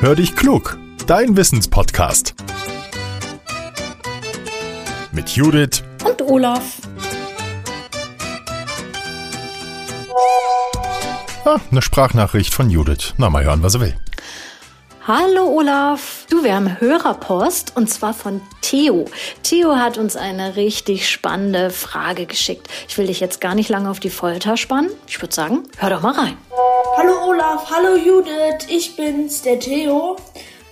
Hör dich klug, dein Wissenspodcast. Mit Judith und Olaf. Ah, eine Sprachnachricht von Judith. Na, mal hören, was er will. Hallo Olaf, du, wir haben Hörerpost und zwar von Theo. Theo hat uns eine richtig spannende Frage geschickt. Ich will dich jetzt gar nicht lange auf die Folter spannen. Ich würde sagen, hör doch mal rein. Hallo Olaf, hallo Judith, ich bin's, der Theo.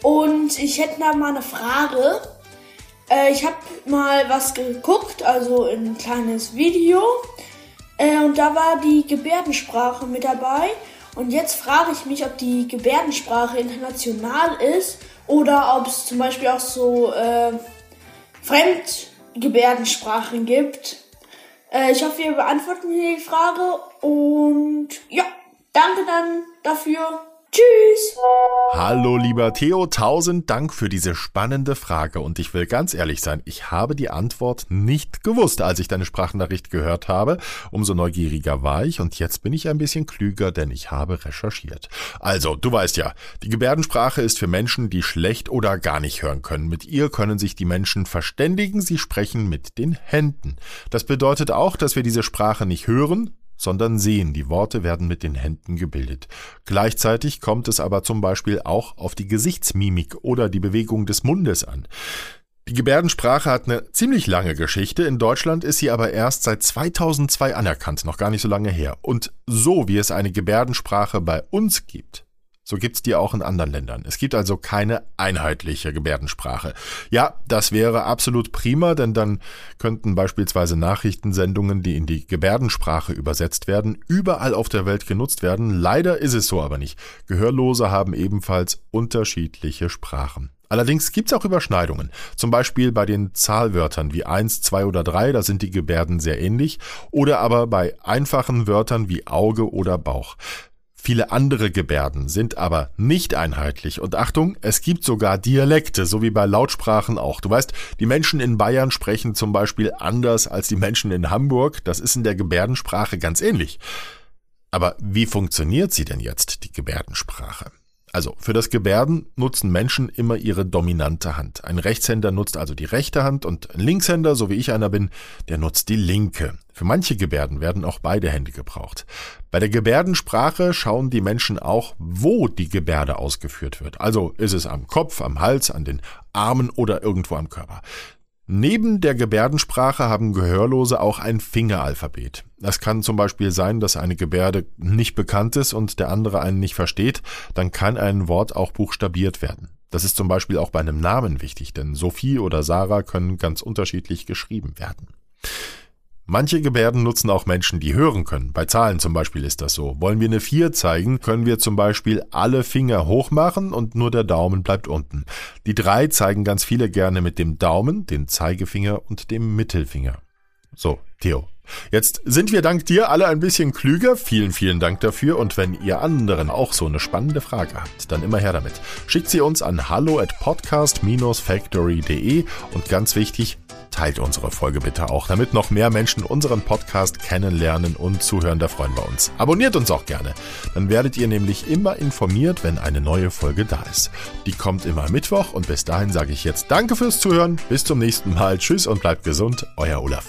Und ich hätte da mal eine Frage. Äh, ich habe mal was geguckt, also ein kleines Video. Äh, und da war die Gebärdensprache mit dabei. Und jetzt frage ich mich, ob die Gebärdensprache international ist oder ob es zum Beispiel auch so äh, Fremdgebärdensprachen gibt. Äh, ich hoffe, ihr beantwortet mir die Frage und ja, danke dann dafür. Tschüss. Hallo lieber Theo, tausend Dank für diese spannende Frage und ich will ganz ehrlich sein, ich habe die Antwort nicht gewusst, als ich deine Sprachnachricht gehört habe. Umso neugieriger war ich und jetzt bin ich ein bisschen klüger, denn ich habe recherchiert. Also, du weißt ja, die Gebärdensprache ist für Menschen, die schlecht oder gar nicht hören können. Mit ihr können sich die Menschen verständigen, sie sprechen mit den Händen. Das bedeutet auch, dass wir diese Sprache nicht hören, sondern sehen. Die Worte werden mit den Händen gebildet. Gleichzeitig kommt es aber zum Beispiel auch auf die Gesichtsmimik oder die Bewegung des Mundes an. Die Gebärdensprache hat eine ziemlich lange Geschichte. In Deutschland ist sie aber erst seit 2002 anerkannt, noch gar nicht so lange her. Und so wie es eine Gebärdensprache bei uns gibt, so gibt's die auch in anderen Ländern. Es gibt also keine einheitliche Gebärdensprache. Ja, das wäre absolut prima, denn dann könnten beispielsweise Nachrichtensendungen, die in die Gebärdensprache übersetzt werden, überall auf der Welt genutzt werden. Leider ist es so aber nicht. Gehörlose haben ebenfalls unterschiedliche Sprachen. Allerdings gibt's auch Überschneidungen. Zum Beispiel bei den Zahlwörtern wie eins, zwei oder drei, da sind die Gebärden sehr ähnlich. Oder aber bei einfachen Wörtern wie Auge oder Bauch. Viele andere Gebärden sind aber nicht einheitlich. Und Achtung, es gibt sogar Dialekte, so wie bei Lautsprachen auch. Du weißt, die Menschen in Bayern sprechen zum Beispiel anders als die Menschen in Hamburg. Das ist in der Gebärdensprache ganz ähnlich. Aber wie funktioniert sie denn jetzt, die Gebärdensprache? Also für das Gebärden nutzen Menschen immer ihre dominante Hand. Ein Rechtshänder nutzt also die rechte Hand und ein Linkshänder, so wie ich einer bin, der nutzt die linke. Für manche Gebärden werden auch beide Hände gebraucht. Bei der Gebärdensprache schauen die Menschen auch, wo die Gebärde ausgeführt wird. Also ist es am Kopf, am Hals, an den Armen oder irgendwo am Körper. Neben der Gebärdensprache haben Gehörlose auch ein Fingeralphabet. Es kann zum Beispiel sein, dass eine Gebärde nicht bekannt ist und der andere einen nicht versteht, dann kann ein Wort auch buchstabiert werden. Das ist zum Beispiel auch bei einem Namen wichtig, denn Sophie oder Sarah können ganz unterschiedlich geschrieben werden. Manche Gebärden nutzen auch Menschen, die hören können. Bei Zahlen zum Beispiel ist das so. Wollen wir eine 4 zeigen, können wir zum Beispiel alle Finger hoch machen und nur der Daumen bleibt unten. Die 3 zeigen ganz viele gerne mit dem Daumen, den Zeigefinger und dem Mittelfinger. So, Theo. Jetzt sind wir dank dir alle ein bisschen klüger. Vielen, vielen Dank dafür. Und wenn ihr anderen auch so eine spannende Frage habt, dann immer her damit. Schickt sie uns an hallo at podcast-factory.de und ganz wichtig, teilt unsere Folge bitte auch, damit noch mehr Menschen unseren Podcast kennenlernen und zuhören. Da freuen wir uns. Abonniert uns auch gerne. Dann werdet ihr nämlich immer informiert, wenn eine neue Folge da ist. Die kommt immer Mittwoch und bis dahin sage ich jetzt Danke fürs Zuhören. Bis zum nächsten Mal. Tschüss und bleibt gesund. Euer Olaf.